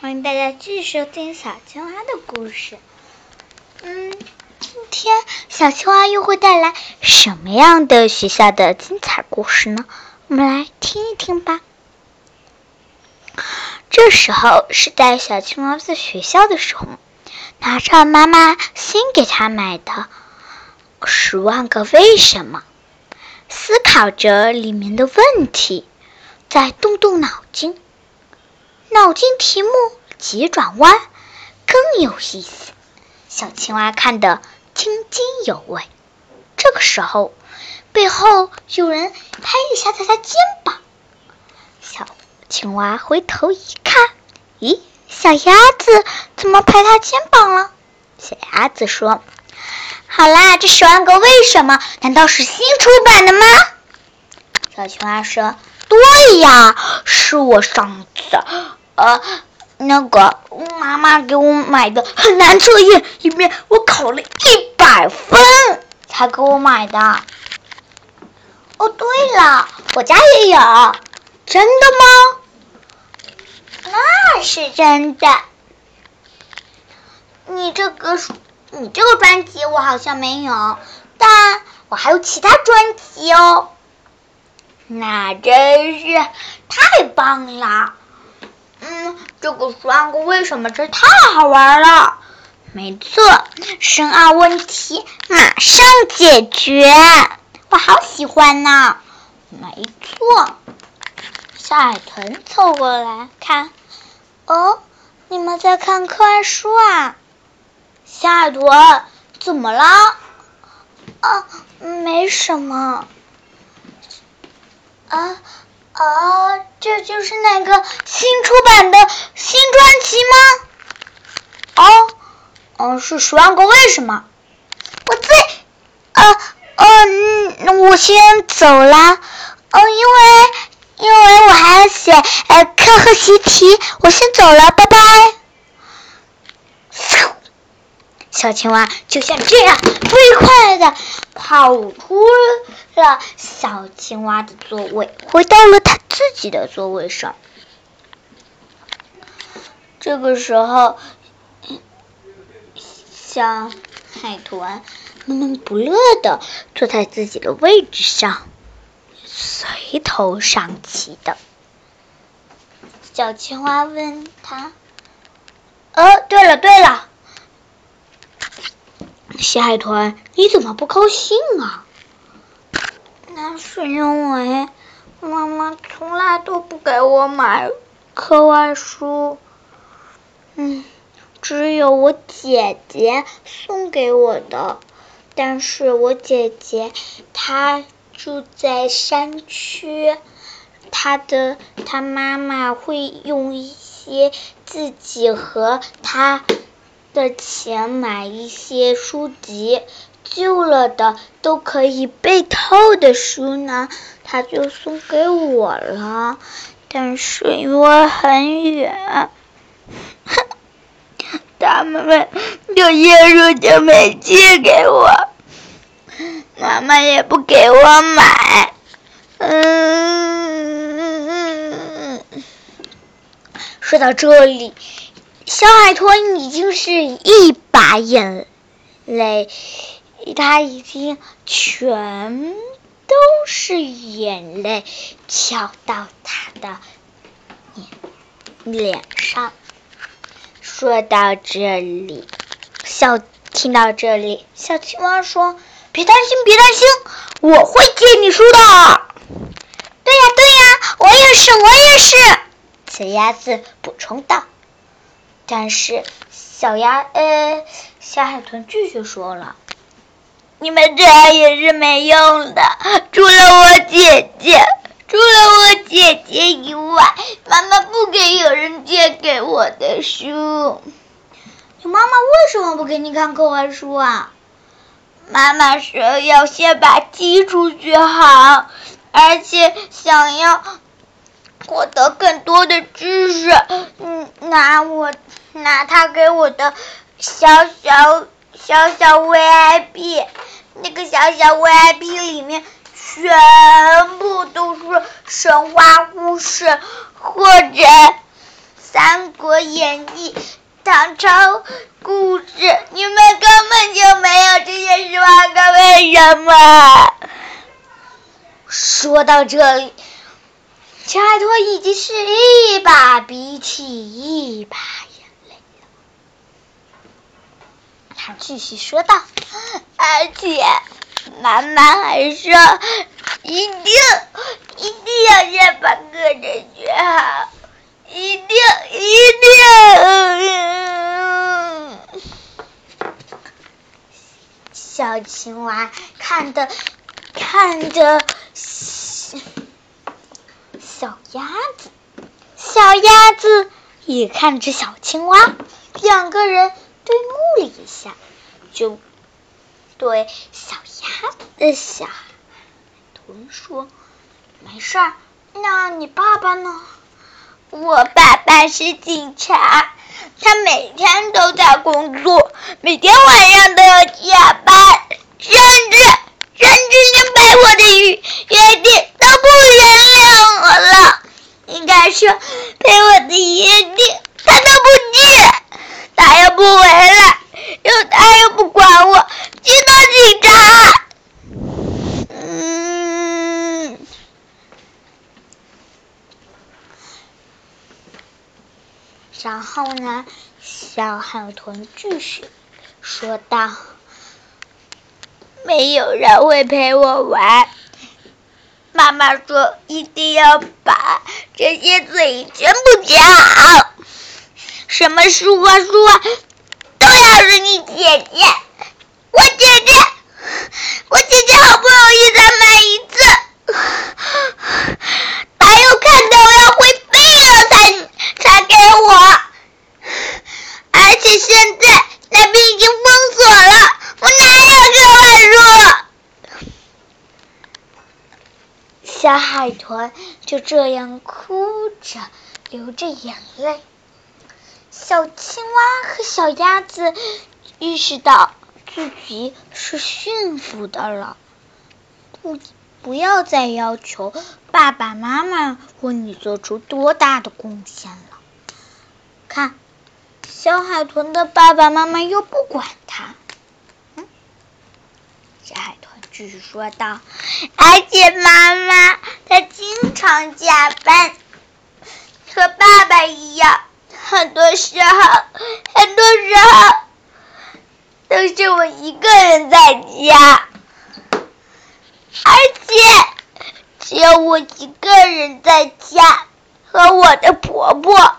欢迎大家继续收听小青蛙的故事。嗯，今天小青蛙又会带来什么样的学校的精彩故事呢？我们来听一听吧。这时候是在小青蛙在学校的时候，拿着妈妈新给他买的《十万个为什么》，思考着里面的问题，再动动脑筋。脑筋题目急转弯，更有意思。小青蛙看得津津有味。这个时候，背后有人拍一下他的肩膀。小青蛙回头一看，咦，小鸭子怎么拍他肩膀了？小鸭子说：“好啦，这十万个为什么，难道是新出版的吗？”小青蛙说：“对呀，是我上次。”呃，那个妈妈给我买的很难测验，里面我考了一百分才给我买的。哦，对了，我家也有，真的吗？那是真的。你这个你这个专辑我好像没有，但我还有其他专辑哦。那真是太棒了。嗯，这个十万个为什么，这太好玩了。没错，深奥问题马上解决，我好喜欢呢。没错，小海豚凑过来看，哦，你们在看课外书啊？小海豚，怎么了？啊，没什么。啊。啊，这就是那个新出版的新专辑吗？哦，嗯，是十万个为什么？我最，呃，嗯，我先走了，嗯，因为因为我还要写呃课后习题，我先走了，拜拜。小青蛙就像这样飞快的跑出了小青蛙的座位，回到了它自己的座位上。这个时候，小海豚闷闷不乐的坐在自己的位置上，垂头丧气的。小青蛙问他：“哦，对了，对了。”小海豚，你怎么不高兴啊？那是因为妈妈从来都不给我买课外书，嗯，只有我姐姐送给我的。但是我姐姐她住在山区，她的她妈妈会用一些自己和她。的钱买一些书籍，旧了的都可以背透的书呢，他就送给我了。但是因为很远，他们就一书就没寄给我，妈妈也不给我买。嗯，说到这里。小海豚已经是一把眼泪，它已经全都是眼泪敲到它的脸脸上。说到这里，小听到这里，小青蛙说：“别担心，别担心，我会借你书的。”对呀，对呀，我也是，我也是。小鸭子补充道。但是小鸭呃小海豚继续说了：“你们这样也是没用的，除了我姐姐，除了我姐姐以外，妈妈不给有人借给我的书。你妈妈为什么不给你看课外书啊？妈妈说要先把基础学好，而且想要获得更多的知识。嗯，拿我。”他给我的小小小小 VIP，那个小小 VIP 里面全部都是神话故事或者三国演义》、唐朝故事，你们根本就没有这些十万个为什么。说到这里，乔海托已经是一把鼻涕一把眼泪了。他继续说道：“而且，妈妈还说，一定一定要先把课程学好，一定一定。”小青蛙看的看着。小鸭子，小鸭子也看着小青蛙，两个人对目了一下，就对小鸭子小豚说：“没事，那你爸爸呢？”我爸爸是警察，他每天都在工作，每天晚上都要加班，甚至甚至连陪我的约约定。不原谅我了，应该说陪我的约定他都不记，他又不回来，又他又不管我，去当警察。嗯，然后呢，小海豚继续说道：“没有人会陪我玩。”妈妈说：“一定要把这些嘴全部讲好，什么书啊书啊，都要是你姐姐。我姐姐，我姐姐好不容易才买一次，她又看到我要会飞了才才给我，而且现在那边已经封锁了，我哪有这本书？”小海豚就这样哭着，流着眼泪。小青蛙和小鸭子意识到自己是幸福的了，不，不要再要求爸爸妈妈为你做出多大的贡献了。看，小海豚的爸爸妈妈又不管他。嗯，小海豚。继续说道：“而且妈妈她经常加班，和爸爸一样，很多时候，很多时候都是我一个人在家，而且只有我一个人在家和我的婆婆，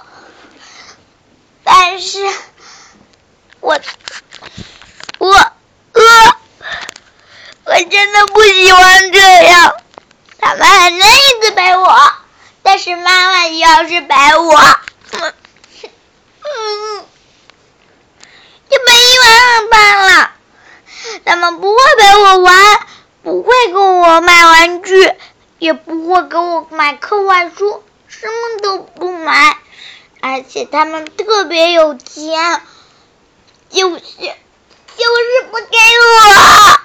但是，我，我，呃。”我真的不喜欢这样，他们很愿意陪我，但是妈妈要是陪我，嗯，就陪一晚上罢了。他们不会陪我玩，不会给我买玩具，也不会给我买课外书，什么都不买，而且他们特别有钱，就是就是不给我。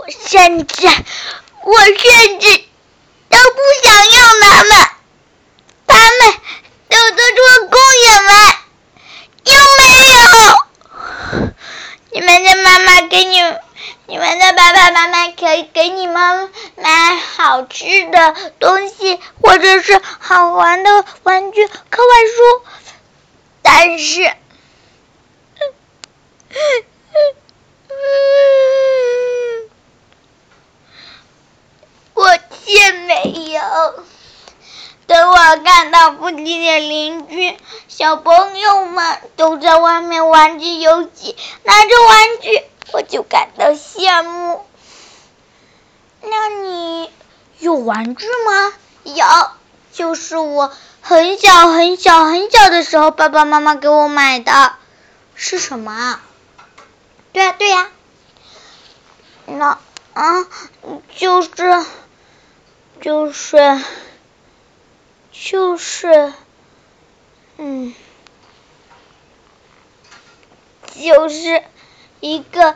我甚至，我甚至都不想要他们，他们都做出了公园来，有没有？你们的妈妈给你，你们的爸爸妈妈可以给你们买好吃的东西，或者是好玩的玩具、课外书，但是。我却没有。等我看到附近的邻居小朋友们都在外面玩着游戏，拿着玩具，我就感到羡慕。那你有玩具吗？有，就是我很小很小很小的时候，爸爸妈妈给我买的。是什么啊？对呀，对呀。那啊，就是。就是，就是，嗯，就是一个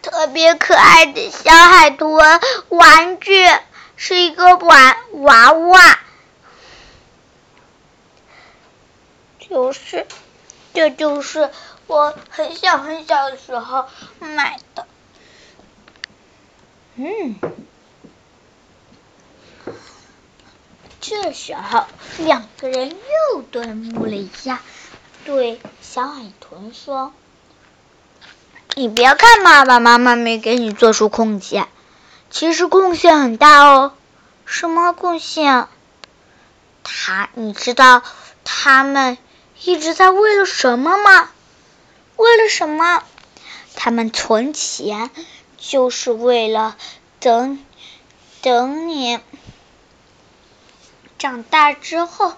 特别可爱的小海豚玩具，是一个玩娃娃，就是，这就是我很小很小的时候买的。嗯，这时候两个人又对目了一下，对小海豚说：“你别看爸爸妈妈没给你做出贡献，其实贡献很大哦。什么贡献？他，你知道他们一直在为了什么吗？为了什么？他们存钱。”就是为了等等你长大之后，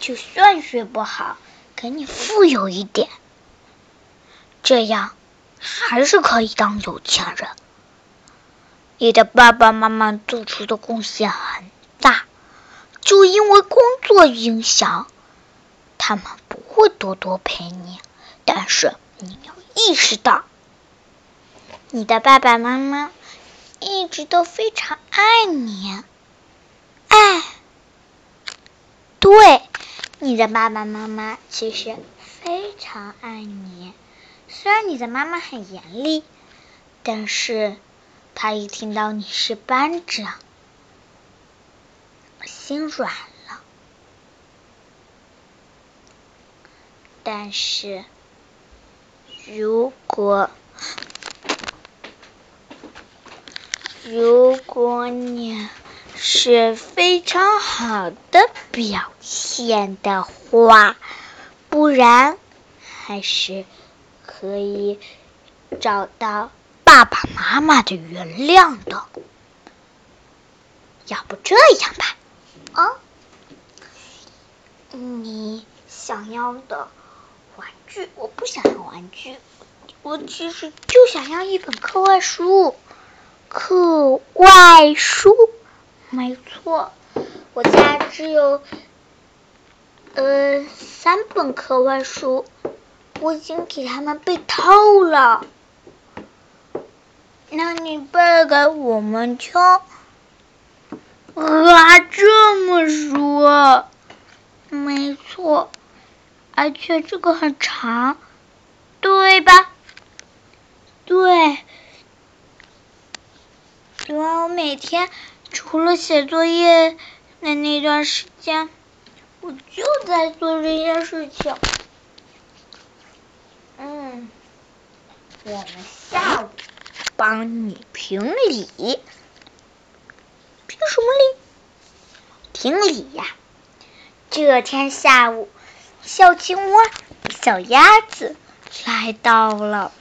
就算学不好，给你富有一点，这样还是可以当有钱人。你的爸爸妈妈做出的贡献很大，就因为工作影响，他们不会多多陪你，但是你要意识到。你的爸爸妈妈一直都非常爱你，爱，对，你的爸爸妈妈其实非常爱你。虽然你的妈妈很严厉，但是她一听到你是班长，心软了。但是如果如果你是非常好的表现的话，不然还是可以找到爸爸妈妈的原谅的。要不这样吧，啊，你想要的玩具，我不想要玩具，我其实就想要一本课外书。课外书，没错，我家只有呃三本课外书，我已经给他们背透了。那你背给我们听？啊，这么说，没错，而且这个很长，对吧？对。因为我每天除了写作业的那段时间，我就在做这件事情。嗯，我们下午帮你评理，评什么理？评理呀！这天下午，小青蛙、小鸭子来到了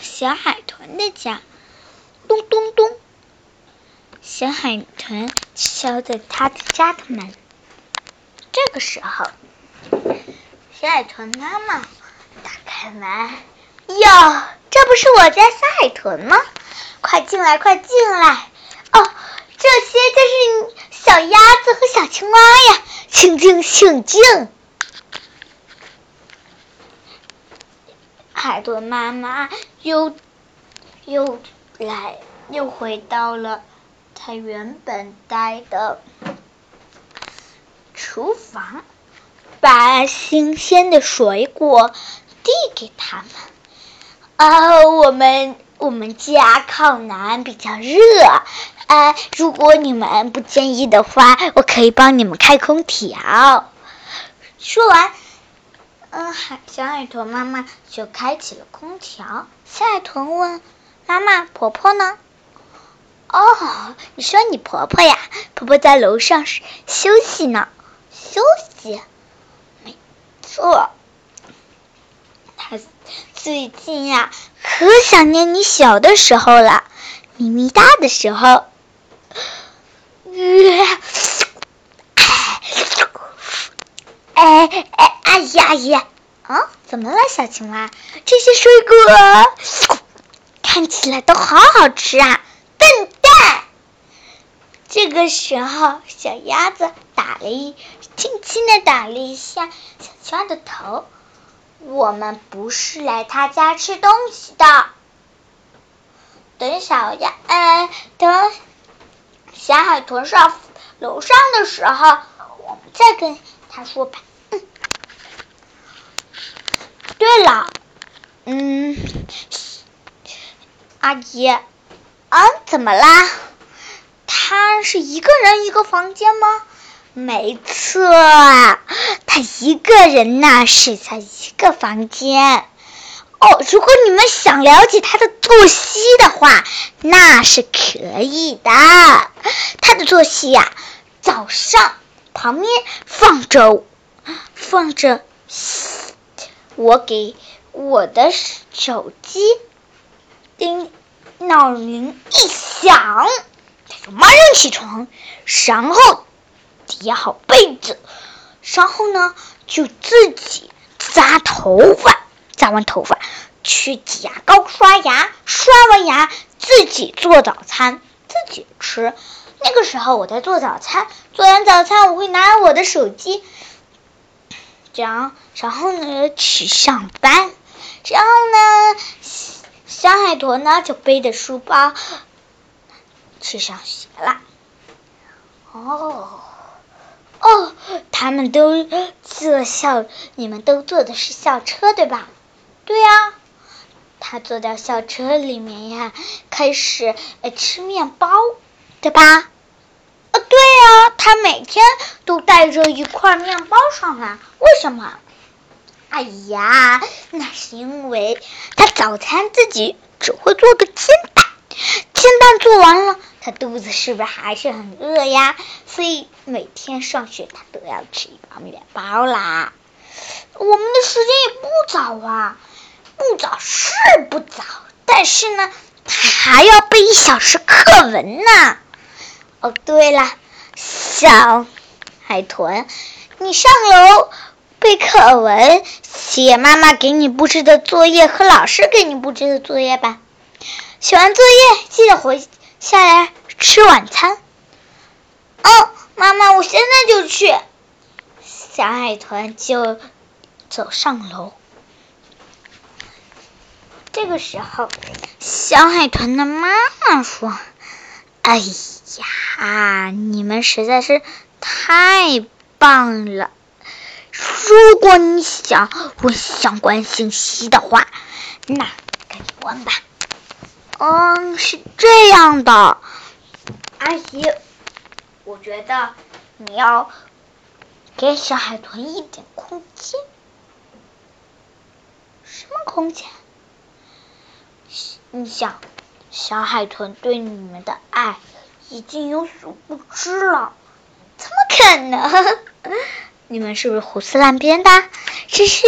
小海豚的家。咚咚咚！小海豚敲着他的家的门。这个时候，小海豚妈妈打开门：“哟，这不是我家小海豚吗？快进来，快进来！哦，这些就是小鸭子和小青蛙呀，请进，请进。”海豚妈妈又又。来，又回到了他原本待的厨房，把新鲜的水果递给他们。啊，我们我们家靠南，比较热。啊，如果你们不介意的话，我可以帮你们开空调。说完，嗯，小海豚妈妈就开启了空调。小海豚问。妈妈，婆婆呢？哦，你说你婆婆呀？婆婆在楼上休息呢。休息？没错。她最近呀，可想念你小的时候了。咪咪大的时候。哎哎哎呀呀！啊，怎么了，小青蛙？这些水果。看起来都好好吃啊！这个时候，小鸭子打了一轻轻的打了一下小青蛙的头。我们不是来他家吃东西的。等小鸭，呃，等小海豚上楼上的时候，我们再跟他说吧。嗯对了，嗯，阿姨，啊，怎么啦？他是一个人一个房间吗？没错，他一个人呢，是在一个房间。哦，如果你们想了解他的作息的话，那是可以的。他的作息呀，早上旁边放着放着，我给我的手机叮闹铃一响，马上起床，然后叠好被子，然后呢就自己扎头发。扎完头发，去挤牙膏、刷牙，刷完牙自己做早餐，自己吃。那个时候我在做早餐，做完早餐我会拿我的手机，这样，然后呢去上班，然后呢小海豚呢就背着书包去上学了。哦，哦，他们都坐校，你们都坐的是校车对吧？对呀，他坐到校车里面呀，开始吃面包，对吧？啊，对呀，他每天都带着一块面包上来，为什么？哎呀，那是因为他早餐自己只会做个煎蛋，煎蛋做完了，他肚子是不是还是很饿呀？所以每天上学他都要吃一包面包啦。我们的时间也不早啊。不早是不早，但是呢，他还要背一小时课文呢。哦，对了，小海豚，你上楼背课文，写妈妈给你布置的作业和老师给你布置的作业吧。写完作业，记得回下来吃晚餐。哦，妈妈，我现在就去。小海豚就走上楼。这个时候，小海豚的妈妈说：“哎呀，你们实在是太棒了！如果你想问相关信息的话，那赶紧问吧。”嗯，是这样的，阿姨，我觉得你要给小海豚一点空间。什么空间？你想，小海豚对你们的爱已经有所不知了，怎么可能？你们是不是胡思乱编的？只是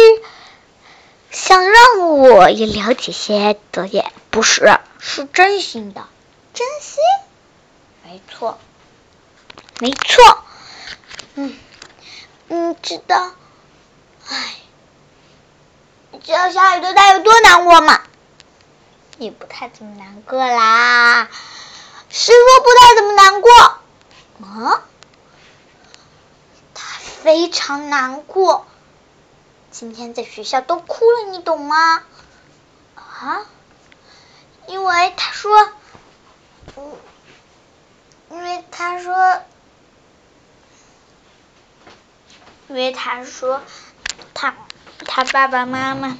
想让我也了解些作业，不是，是真心的，真心，没错，没错，嗯，你知道，唉，你知道小海豚他有多难过吗？也不太怎么难过啦，师傅不太怎么难过？啊，他非常难过，今天在学校都哭了，你懂吗？啊，因为他说，嗯，因为他说，因为他说，他他爸爸妈妈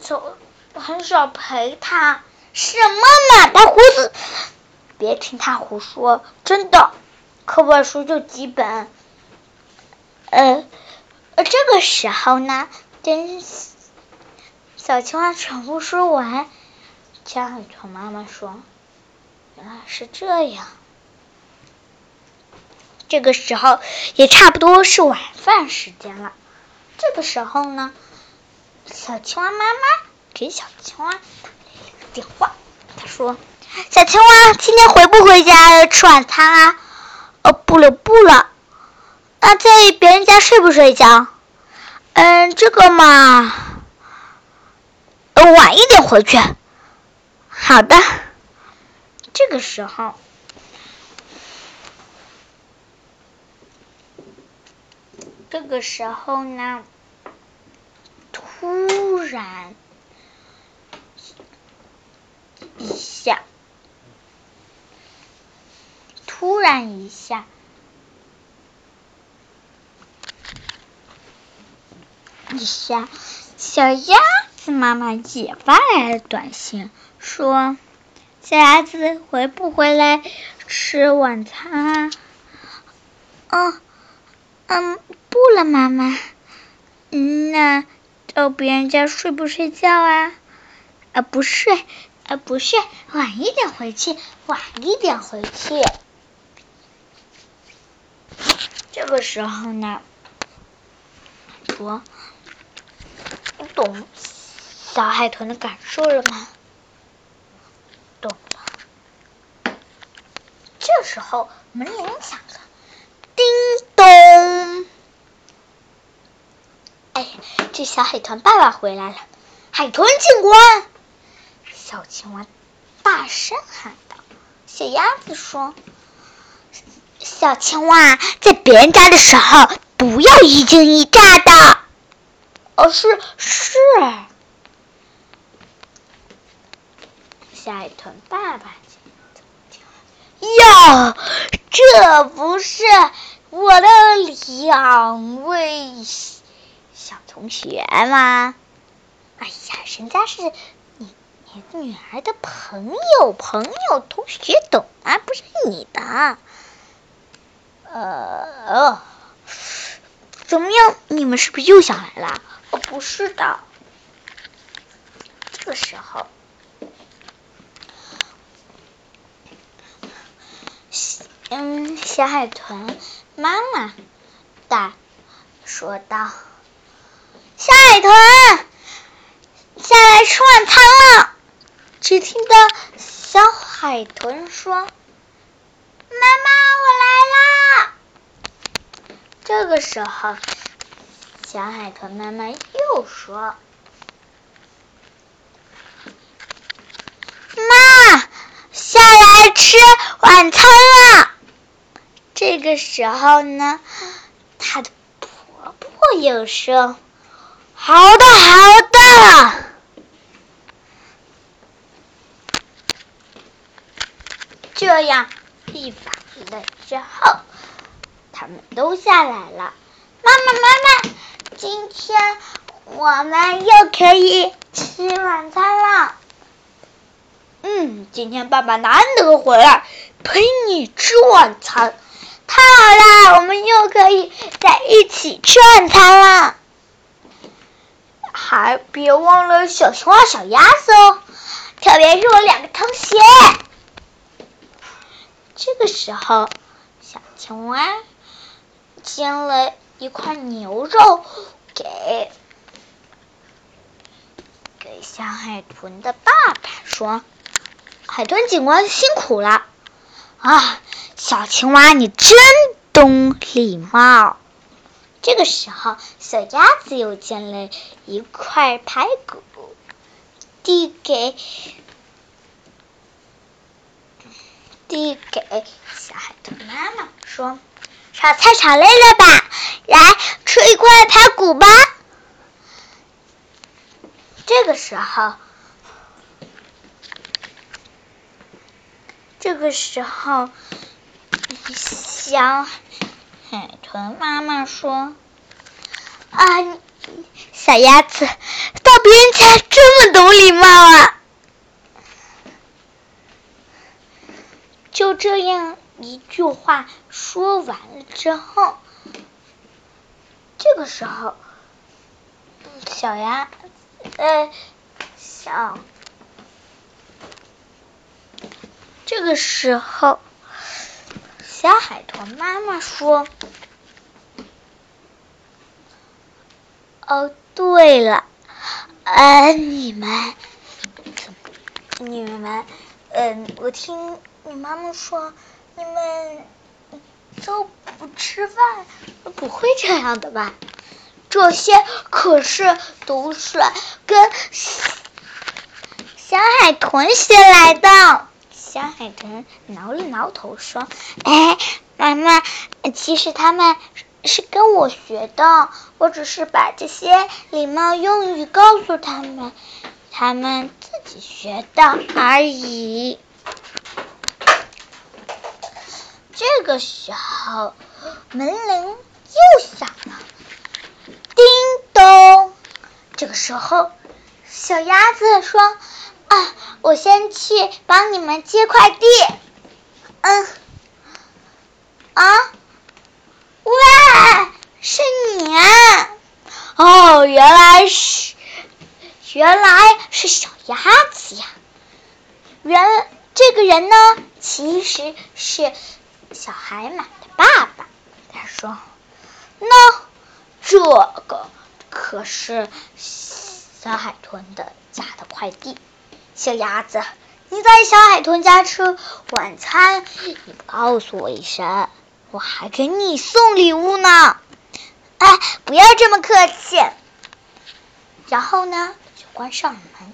走。很少陪他，什么嘛？他胡子，别听他胡说，真的，课外书就几本。呃，这个时候呢，等小青蛙全部说完，小海豚妈妈说：“原来是这样。”这个时候也差不多是晚饭时间了。这个时候呢，小青蛙妈妈。给小青蛙打了一个电话，他说：“小青蛙，今天回不回家吃晚餐啊？”“哦，不了不了。”“那在别人家睡不睡觉？”“嗯，这个嘛，晚一点回去。”“好的。这个时候这个时候呢突然一下突然一下一下小鸭是妈妈也发来了短信，说：“小鸭子回不回来吃晚餐？”啊，嗯，不了，妈妈。那到别人家睡不睡觉啊？啊，不睡，啊，不睡，晚一点回去，晚一点回去。这个时候呢，我，你懂小海豚的感受了吗？懂了。这时候门铃响了，叮咚。哎，这小海豚爸爸回来了，海豚警官！小青蛙大声喊道。小鸭子说。小青蛙在别人家的时候，不要一惊一乍的。哦，是是。小海豚爸爸哟，这不是我的两位小同学吗？哎呀，人家是你你女儿的朋友，朋友同学懂啊，不是你的。呃，怎么样？你们是不是又想来了？哦，不是的。这个时候，嗯，小海豚妈妈大说道：“小海豚，下来吃晚餐了。”只听到小海豚说。妈妈，我来啦！这个时候，小海豚妈妈又说：“妈，下来吃晚餐了。”这个时候呢，她的婆婆又说：“好的，好的。”这样。一把了之后，他们都下来了。妈妈，妈妈，今天我们又可以吃晚餐了。嗯，今天爸爸难得回来，陪你吃晚餐，太好了，我们又可以在一起吃晚餐了。还别忘了小青蛙、小鸭子哦，特别是我两个同学。这个时候，小青蛙煎了一块牛肉给给小海豚的爸爸，说：“海豚警官辛苦了啊，小青蛙你真懂礼貌。”这个时候，小鸭子又煎了一块排骨，递给。递给小海豚妈妈说：“炒菜炒累了吧？来吃一块排骨吧。”这个时候，这个时候，小海豚妈妈说：“啊，小鸭子到别人家这么懂礼貌啊！”就这样一句话说完了之后，这个时候，小鸭，呃，小，这个时候，小海豚妈妈说：“哦，对了，呃，你们，你们，嗯，我听。”你妈妈说：“你们都不吃饭，不会这样的吧？这些可是都是跟小海豚学来的。”小海豚挠了挠头说：“哎，妈妈，其实他们是跟我学的，我只是把这些礼貌用语告诉他们，他们自己学的而已。”这个时候，门铃又响了，叮咚。这个时候，小鸭子说：“啊，我先去帮你们接快递。”嗯，啊，喂，是你啊？哦，原来是，原来是小鸭子呀。原这个人呢，其实是小海马的爸爸。他说：“那这个可是小海豚的家的快递。小鸭子，你在小海豚家吃晚餐，你不告诉我一声，我还给你送礼物呢。哎，不要这么客气。然后呢，就关上了门。”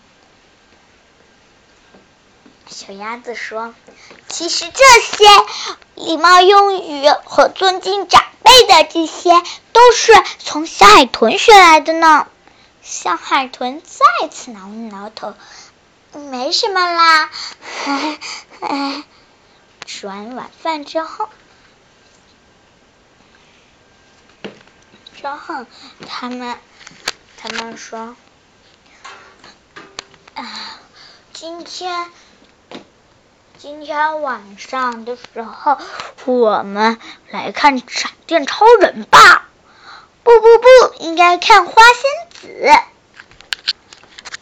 小鸭子说：“其实这些礼貌用语和尊敬长辈的这些，都是从小海豚学来的呢。”小海豚再次挠了挠头：“没什么啦。”吃完晚饭之后，之后他们他们说：“啊，今天。”今天晚上的时候，我们来看闪电超人吧。不不不，应该看花仙子。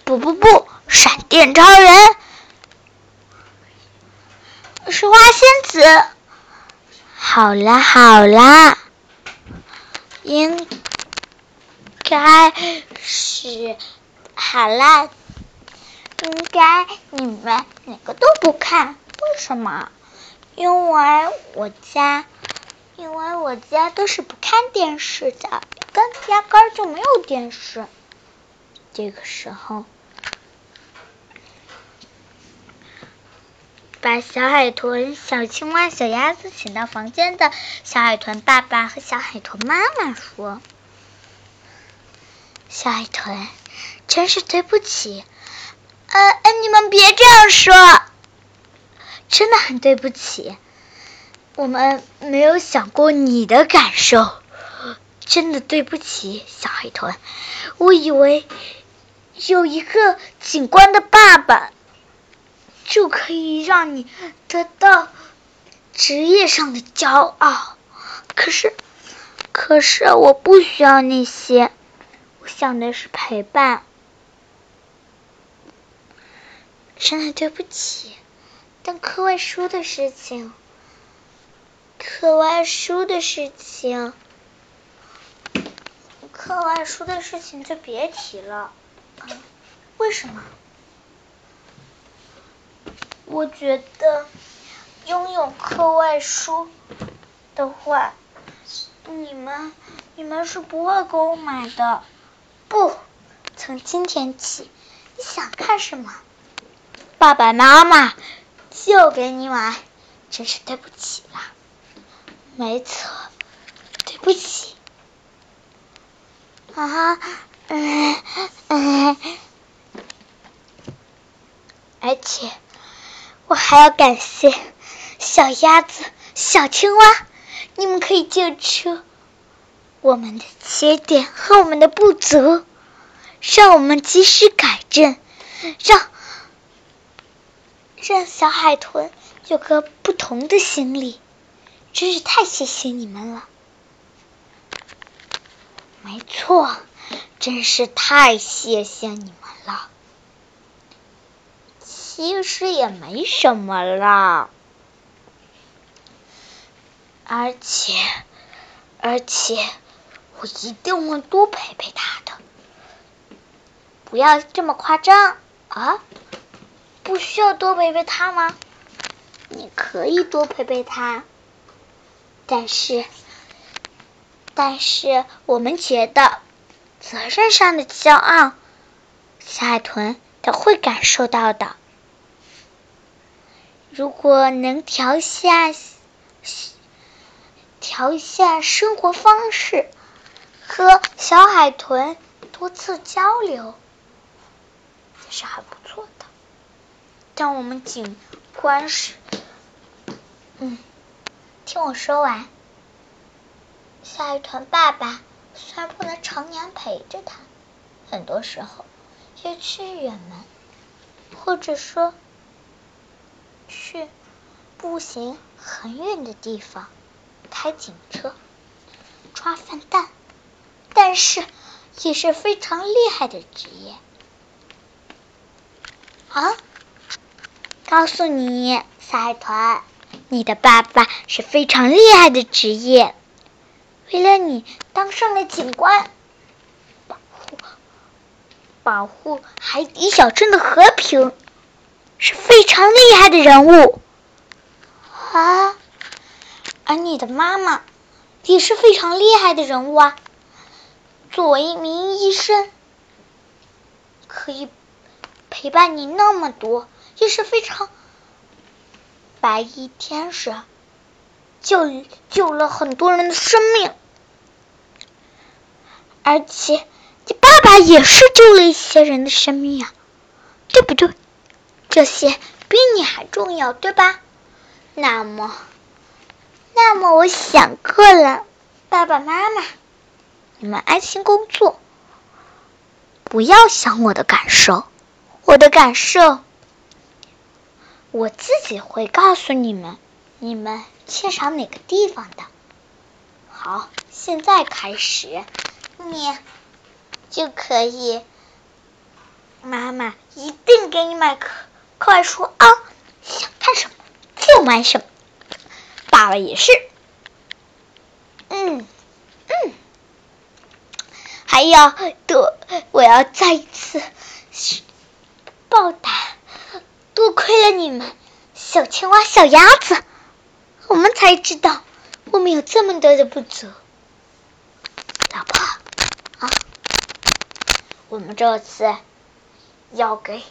不不不，闪电超人是花仙子。好啦好啦，应该是好啦，应该你们哪个都不看。为什么？因为我家，因为我家都是不看电视的，根压根就没有电视。这个时候，把小海豚、小青蛙、小鸭子请到房间的小海豚爸爸和小海豚妈妈说：“小海豚，真是对不起，呃，你们别这样说。”真的很对不起，我们没有想过你的感受，真的对不起，小海豚。我以为有一个警官的爸爸就可以让你得到职业上的骄傲，可是，可是我不需要那些，我想的是陪伴。真的对不起。但课外书的事情，课外书的事情，课外书的事情就别提了。为什么？我觉得拥有课外书的话，你们你们是不会给我买的。不，从今天起，你想看什么，爸爸妈妈。就给你买，真是对不起了。没错，对不起。啊，嗯嗯，而且我还要感谢小鸭子、小青蛙，你们可以救出我们的缺点和我们的不足，让我们及时改正，让。让小海豚有个不同的心理，真是太谢谢你们了。没错，真是太谢谢你们了。其实也没什么啦，而且，而且我一定会多陪陪他的。不要这么夸张啊！不需要多陪陪他吗？你可以多陪陪他，但是，但是我们觉得责任上的骄傲，小海豚他会感受到的。如果能调下调一下生活方式，和小海豚多次交流，也是很不错的。但我们警官是，嗯，听我说完。下一团爸爸虽然不能常年陪着他，很多时候要去远门，或者说去步行很远的地方开警车抓饭蛋，但是也是非常厉害的职业啊！告诉你，下一团，你的爸爸是非常厉害的职业。为了你当上了警官，保护保护海底小镇的和平，是非常厉害的人物啊！而你的妈妈也是非常厉害的人物啊！作为一名医生，可以陪伴你那么多，也是非常白衣天使。救救了很多人的生命，而且你爸爸也是救了一些人的生命呀，对不对？这些比你还重要，对吧？那么，那么我想过了，爸爸妈妈，你们安心工作，不要想我的感受，我的感受，我自己会告诉你们。你们缺少哪个地方的？好，现在开始，你就可以。妈妈一定给你买课快说啊！想看什么就买什么。爸爸也是。嗯嗯，还要多，我要再一次报答，多亏了你们，小青蛙、小鸭子。我们才知道，我们有这么多的不足。老婆，啊，我们这次要给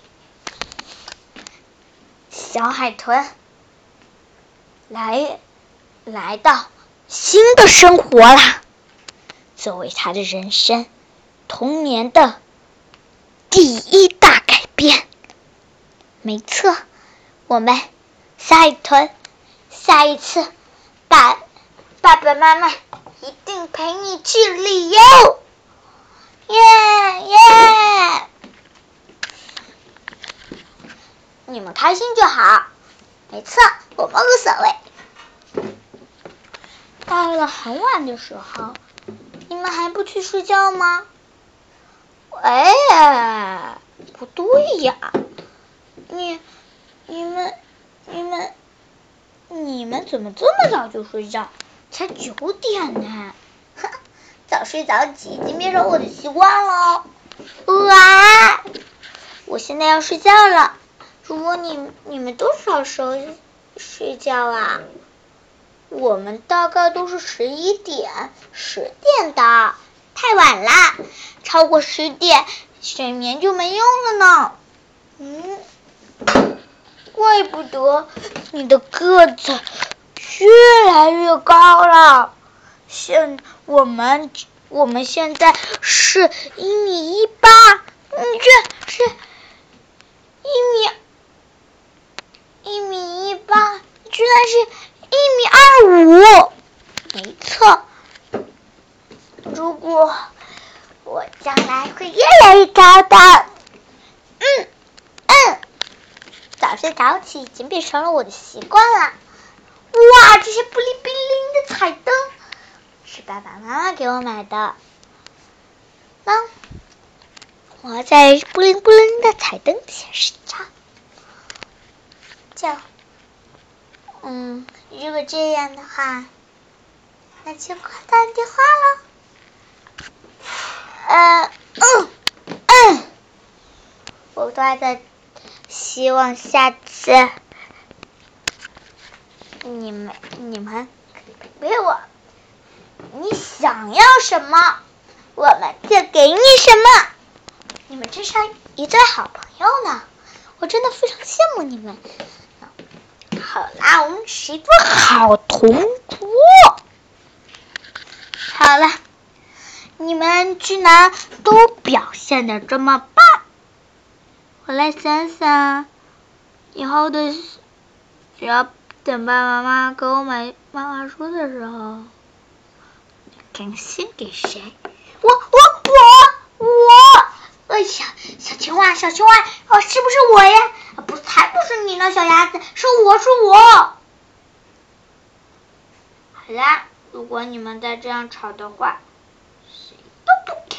小海豚来来到新的生活啦，作为他的人生童年的第一大改变。没错，我们小海豚。下一次，爸爸爸妈妈一定陪你去旅游，耶耶！你们开心就好，没错，我们无所谓。到了很晚的时候，你们还不去睡觉吗？哎，不对呀，你、你们、你们。你们怎么这么早就睡觉？才九点呢！哼，早睡早起已经变成我的习惯了。哇！我现在要睡觉了。如果你你们多少时候睡觉啊？我们大概都是十一点、十点的，太晚了。超过十点，睡眠就没用了呢。嗯。怪不得你的个子越来越高了。现我们我们现在是一米一八，你这是一米一米一八，居然是一米二五。没错，如果我将来会越来越高的。嗯嗯。早睡早起已经变成了我的习惯了。哇，这些布灵布灵的彩灯是爸爸妈妈给我买的。那我在布灵布灵的彩灯前睡觉。就，嗯，如果这样的话，那就挂断电话了。呃，嗯嗯，我都还在。希望下次你们你们给我，你想要什么，我们就给你什么。你们真是一对好朋友呢，我真的非常羡慕你们。好啦，我们是一对好同桌。好了，你们居然都表现的这么棒。我来想想，以后的只要等爸爸妈妈给我买漫画书的时候，看先给谁？我我我我！哎呀，小青蛙，小青蛙，哦，是不是我呀？不，才不是你呢，小鸭子，是我是我。好啦，如果你们再这样吵的话，谁都不给。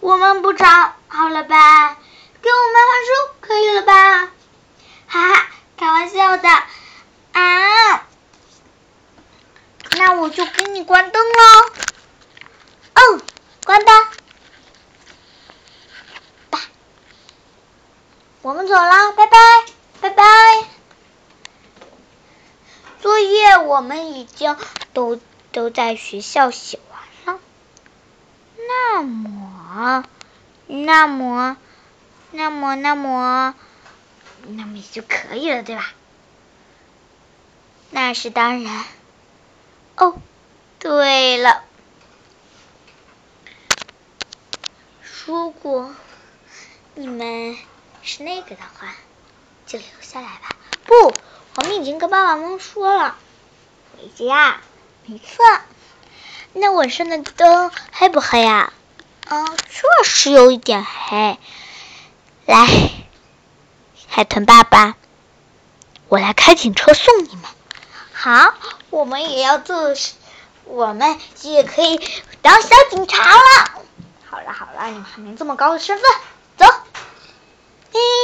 我们不吵，好了吧？给我漫画书，可以了吧？哈哈，开玩笑的啊！那我就给你关灯喽。哦，关吧。我们走了，拜拜，拜拜。作业我们已经都都在学校写完了。那么，那么，那么，那么，那么也就可以了，对吧？那是当然。哦，对了。如果你们是那个的话，就留下来吧。不，我们已经跟爸爸妈妈说了，回家。没错。那晚上的灯黑不黑呀？嗯，确实有一点黑。来，海豚爸爸，我来开警车送你们。好，我们也要做，我们也可以当小警察了。好了好了，你们还没这么高的身份，走。嗯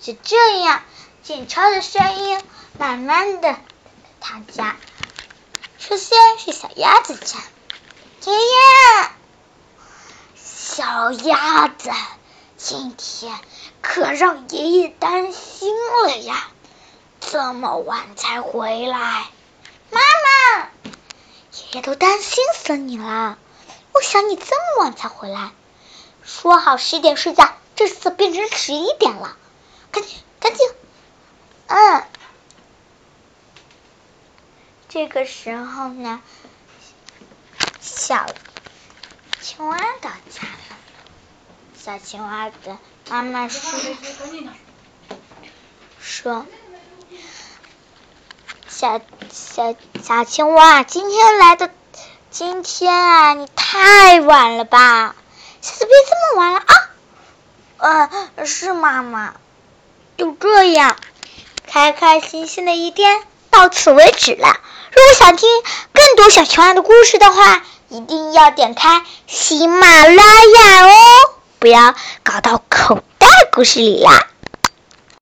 就这样，警车的声音慢慢的，他家，首先是小鸭子家，爷爷，小鸭子，今天可让爷爷担心了呀，这么晚才回来。妈妈，爷爷都担心死你了。我想你这么晚才回来，说好十点睡觉，这次变成十一点了。赶紧，赶紧，嗯。这个时候呢，小青蛙到家了。小青蛙的妈妈说：“说。”小小小青蛙，今天来的，今天啊，你太晚了吧？下次别这么晚了啊！呃，是妈妈。就这样，开开心心的一天到此为止了。如果想听更多小青蛙的故事的话，一定要点开喜马拉雅哦，不要搞到口袋故事里啦。